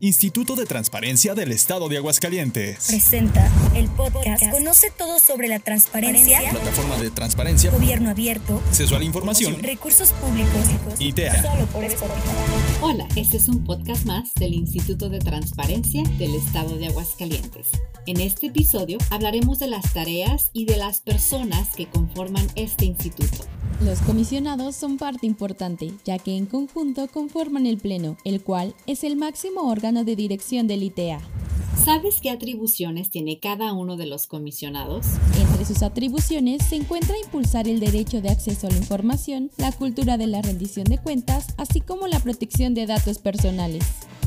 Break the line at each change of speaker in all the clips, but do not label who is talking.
Instituto de Transparencia del Estado de Aguascalientes.
Presenta el podcast Conoce todo sobre la transparencia,
Plataforma de transparencia,
gobierno abierto,
acceso a la información,
recursos públicos
y TEA.
Solo por Spotify.
Hola, este es un podcast más del Instituto de Transparencia del Estado de Aguascalientes. En este episodio hablaremos de las tareas y de las personas que conforman este instituto.
Los comisionados son parte importante, ya que en conjunto conforman el Pleno, el cual es el máximo órgano de dirección del ITEA.
¿Sabes qué atribuciones tiene cada uno de los comisionados?
Entre sus atribuciones se encuentra impulsar el derecho de acceso a la información, la cultura de la rendición de cuentas, así como la protección de datos personales.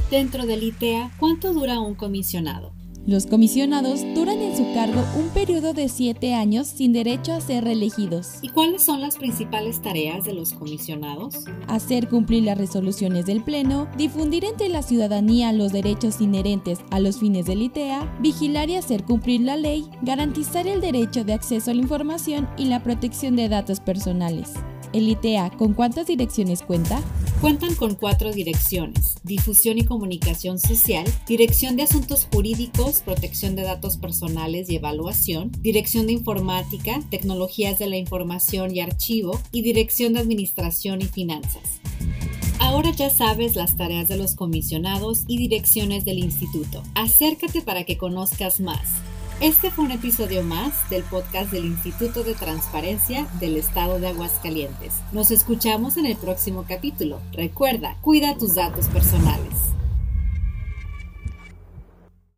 Dentro del ITEA, ¿cuánto dura un comisionado?
Los comisionados duran en su cargo un periodo de siete años sin derecho a ser reelegidos.
¿Y cuáles son las principales tareas de los comisionados?
Hacer cumplir las resoluciones del Pleno, difundir entre la ciudadanía los derechos inherentes a los fines del ITEA, vigilar y hacer cumplir la ley, garantizar el derecho de acceso a la información y la protección de datos personales. ¿El ITEA con cuántas direcciones cuenta?
Cuentan con cuatro direcciones, difusión y comunicación social, dirección de asuntos jurídicos, protección de datos personales y evaluación, dirección de informática, tecnologías de la información y archivo y dirección de administración y finanzas. Ahora ya sabes las tareas de los comisionados y direcciones del instituto. Acércate para que conozcas más. Este fue un episodio más del podcast del Instituto de Transparencia del Estado de Aguascalientes. Nos escuchamos en el próximo capítulo. Recuerda, cuida tus datos personales.